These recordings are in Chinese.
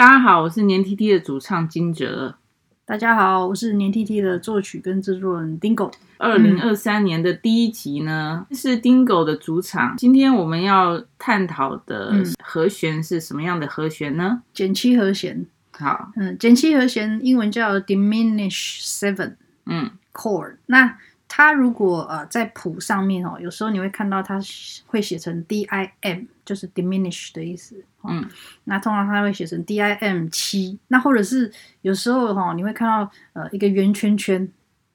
大家好，我是黏 tt 的主唱金哲。大家好，我是黏 tt 的作曲跟制作人 Dingo。二零二三年的第一集呢，嗯、是 Dingo 的主场。今天我们要探讨的和弦是什么样的和弦呢？减七和弦。好，嗯，减七和弦英文叫 Diminished Seven，嗯，chord。那它如果呃在谱上面哦，有时候你会看到它会写成 D I M，就是 diminish 的意思。嗯，那通常它会写成 D I M 七。那或者是有时候哈，你会看到呃一个圆圈圈，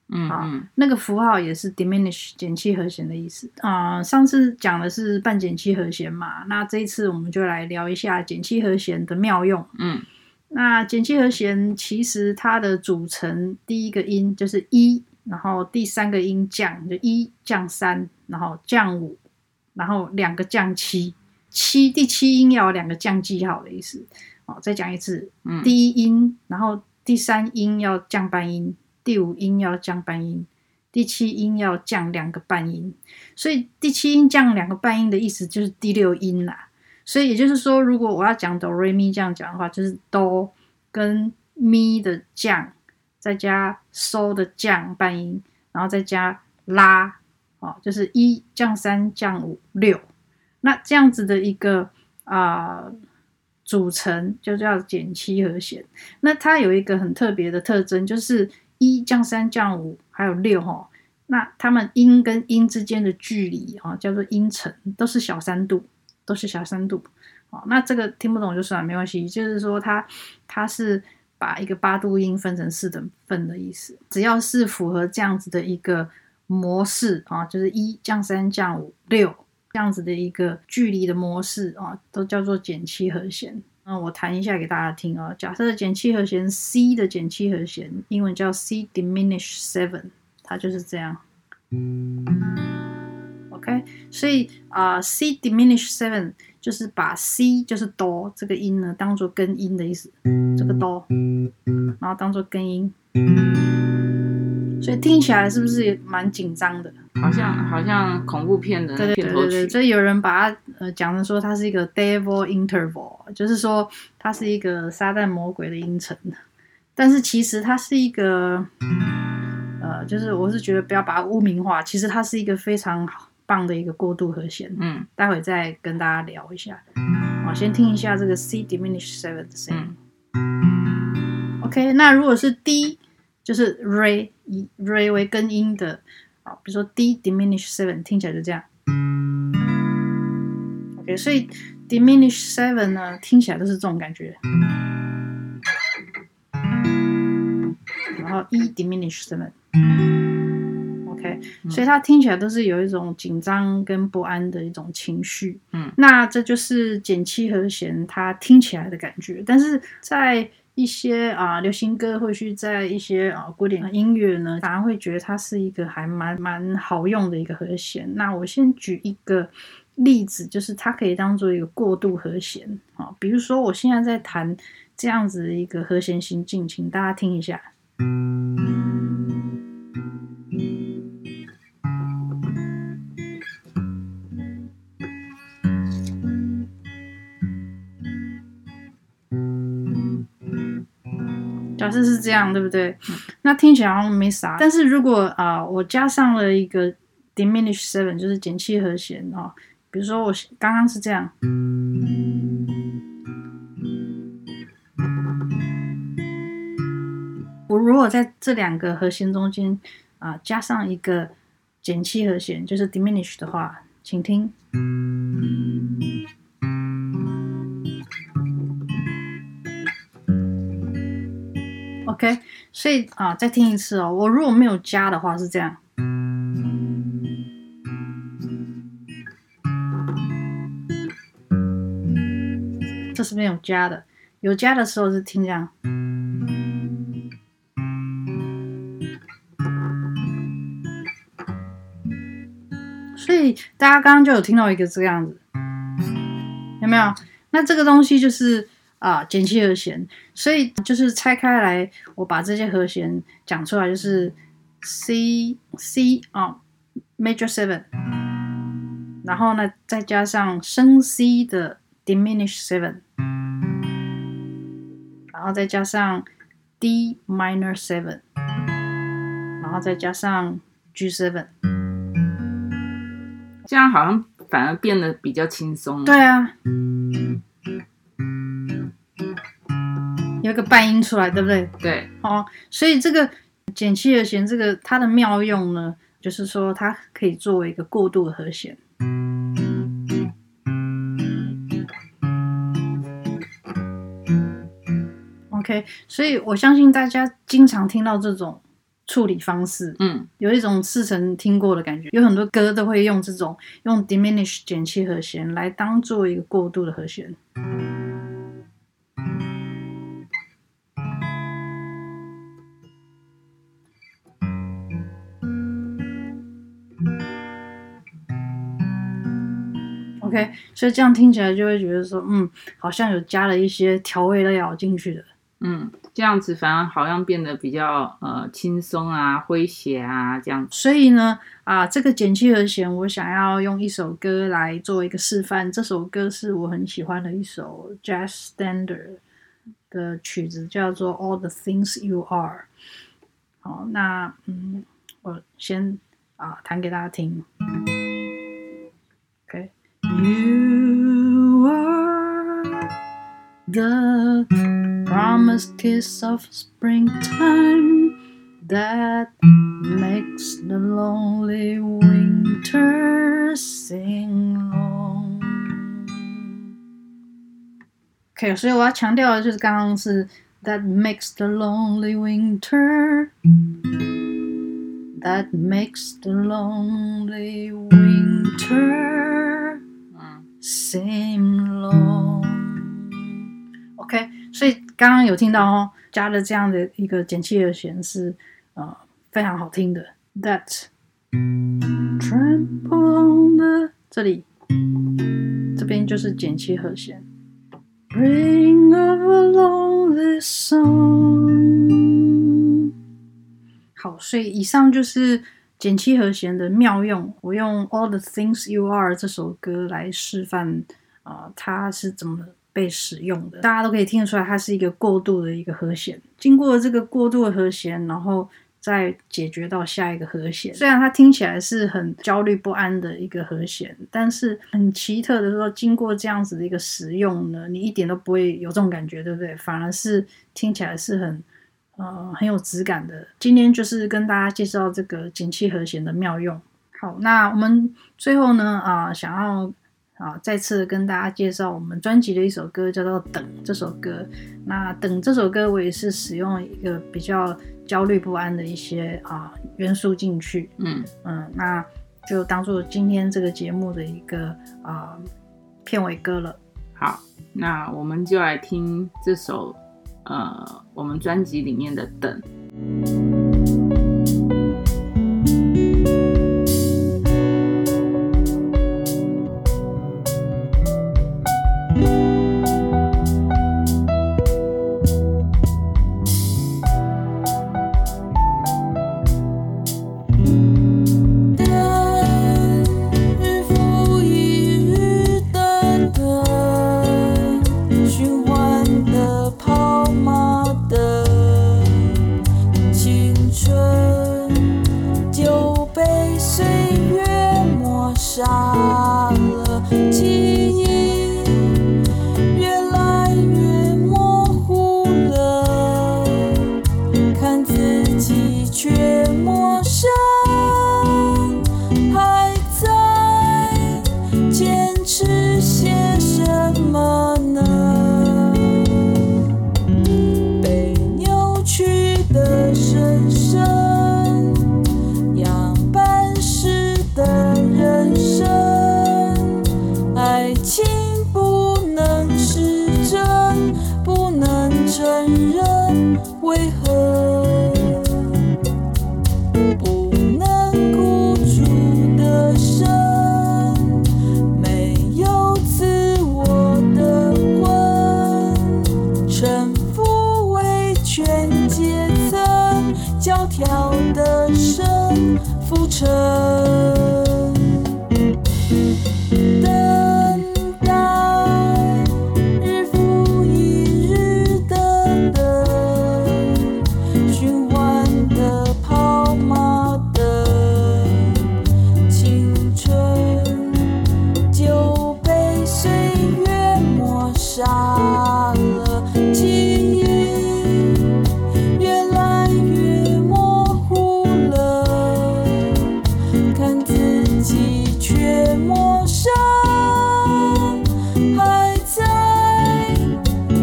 嗯啊，那个符号也是 diminish 减七和弦的意思。啊、呃，上次讲的是半减七和弦嘛，那这一次我们就来聊一下减七和弦的妙用。嗯，那减七和弦其实它的组成第一个音就是一。然后第三个音降就一降三，然后降五，然后两个降七，七第七音要有两个降记号的意思。哦，再讲一次，嗯，第一音，然后第三音要降半音，第五音要降半音，第七音要降两个半音。所以第七音降两个半音的意思就是第六音啦。所以也就是说，如果我要讲哆瑞咪这样讲的话，就是哆跟咪的降。再加收的降半音，然后再加拉，哦，就是一降三降五六，那这样子的一个啊、组成就叫减七和弦。那它有一个很特别的特征，就是一降三降五还有六哈，那它们音跟音之间的距离啊，叫做音程，都是小三度，都是小三度。哦，那这个听不懂就算了，没关系，就是说它它是。把一个八度音分成四等份的意思，只要是符合这样子的一个模式啊，就是一降三降五六这样子的一个距离的模式啊，都叫做减七和弦。那我弹一下给大家听啊。假设减七和弦 C 的减七和弦，英文叫 C diminished seven，它就是这样。OK，所以啊、呃、C diminished seven 就是把 C 就是哆这个音呢当做根音的意思，这个哆，然后当做根音，所以听起来是不是也蛮紧张的？好像好像恐怖片的片。对对对对，所以有人把它呃讲的说它是一个 devil interval，就是说它是一个撒旦魔鬼的音程，但是其实它是一个呃，就是我是觉得不要把它污名化，其实它是一个非常好。棒的一个过渡和弦，嗯，待会再跟大家聊一下。好，先听一下这个 C diminished seven 的声音。嗯、OK，那如果是 D，就是 Re 以 Re 为根音的，好，比如说 D diminished seven 听起来就这样。OK，所以 diminished seven 呢，听起来都是这种感觉。然后 E diminished seven。所以它听起来都是有一种紧张跟不安的一种情绪，嗯，那这就是减七和弦它听起来的感觉。但是在一些啊、呃、流行歌，或许在一些啊、呃、古典音乐呢，反而会觉得它是一个还蛮蛮好用的一个和弦。那我先举一个例子，就是它可以当做一个过渡和弦啊，比如说我现在在弹这样子的一个和弦行进，请大家听一下。假设是这样，对不对？那听起来好像没啥。但是如果啊、呃，我加上了一个 diminished seven，就是减七和弦啊、哦，比如说我刚刚是这样，我如果在这两个和弦中间啊、呃，加上一个减七和弦，就是 diminished 的话，请听。OK，所以啊，再听一次哦。我如果没有加的话是这样。这是没有加的，有加的时候是听这样。所以大家刚刚就有听到一个这个样子，有没有？那这个东西就是啊，减七和弦。所以就是拆开来，我把这些和弦讲出来，就是 C C 啊，Major Seven，然后呢再加上升 C 的 Diminished Seven，然后再加上 D Minor Seven，然后再加上 G Seven。这样好像反而变得比较轻松。对啊，有一个半音出来，对不对？对。哦，所以这个减七和弦，这个它的妙用呢，就是说它可以作为一个过渡的和弦。OK，所以我相信大家经常听到这种。处理方式，嗯，有一种似曾听过的感觉。有很多歌都会用这种用 diminish 减七和弦来当做一个过渡的和弦。OK，所以这样听起来就会觉得说，嗯，好像有加了一些调味料进去的。嗯，这样子反而好像变得比较呃轻松啊、诙谐啊这样。所以呢，啊，这个减七和弦，我想要用一首歌来做一个示范。这首歌是我很喜欢的一首 Jazz Standard 的曲子，叫做《All the Things You Are》。好，那嗯，我先啊弹给大家听。OK，You are the Promised kiss of springtime that makes the lonely winter sing long. OK，所以我要强调的就是刚刚是 that makes the lonely winter that makes the lonely winter same long ok 所以刚刚有听到哦加了这样的一个减七和弦是呃非常好听的。That tramp on the 这里这边就是减七和弦。Bring along this song 好所以以上就是减七和弦的妙用。我用 All the Things You Are 这首歌来示范啊、它是怎么。被使用的，大家都可以听得出来，它是一个过渡的一个和弦。经过这个过渡的和弦，然后再解决到下一个和弦。虽然它听起来是很焦虑不安的一个和弦，但是很奇特的说，经过这样子的一个使用呢，你一点都不会有这种感觉，对不对？反而是听起来是很呃很有质感的。今天就是跟大家介绍这个减七和弦的妙用。好，那我们最后呢啊、呃，想要。啊，再次跟大家介绍我们专辑的一首歌，叫做《等》这首歌。那《等》这首歌，我也是使用一个比较焦虑不安的一些啊元素进去。嗯嗯，那就当做今天这个节目的一个啊片尾歌了。好，那我们就来听这首呃我们专辑里面的《等》。车。喜却陌生，还在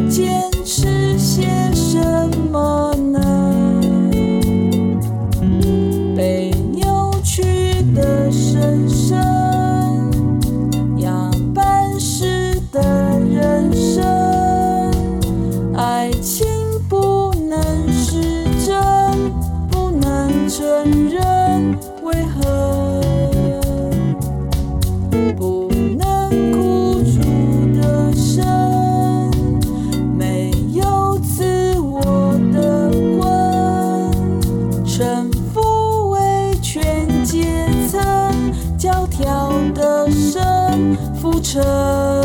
坚持些什么呢？被扭曲的深深，样板式的人生，爱情不能是真，不能承认，为何？车。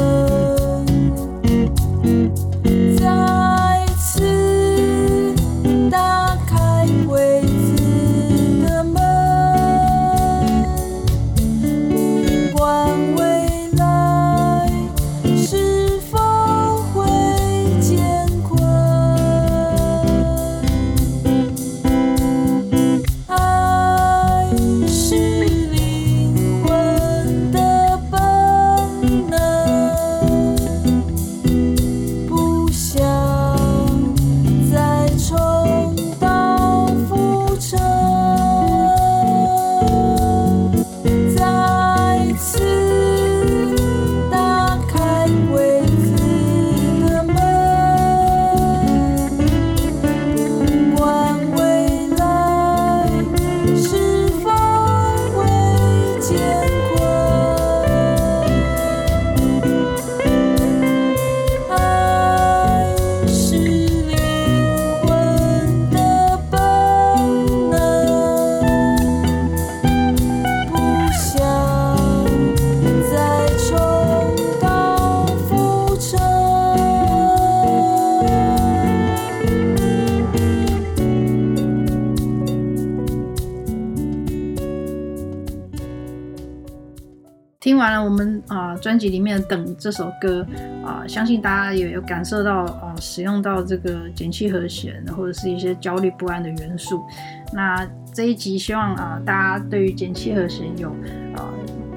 听完了我们啊专辑里面的《等》这首歌啊，相信大家也有感受到啊，使用到这个减七和弦或者是一些焦虑不安的元素。那这一集希望啊，大家对于减七和弦有啊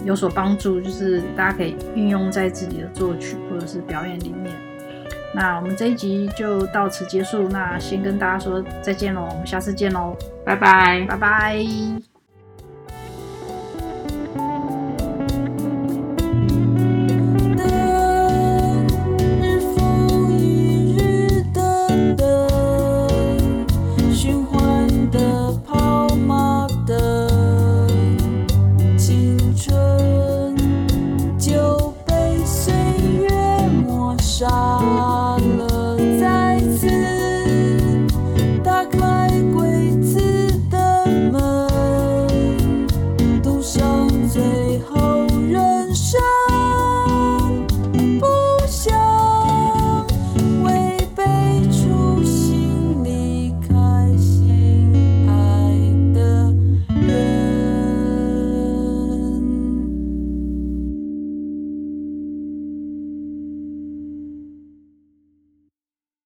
有所帮助，就是大家可以运用在自己的作曲或者是表演里面。那我们这一集就到此结束，那先跟大家说再见喽，我们下次见喽，拜拜，拜拜。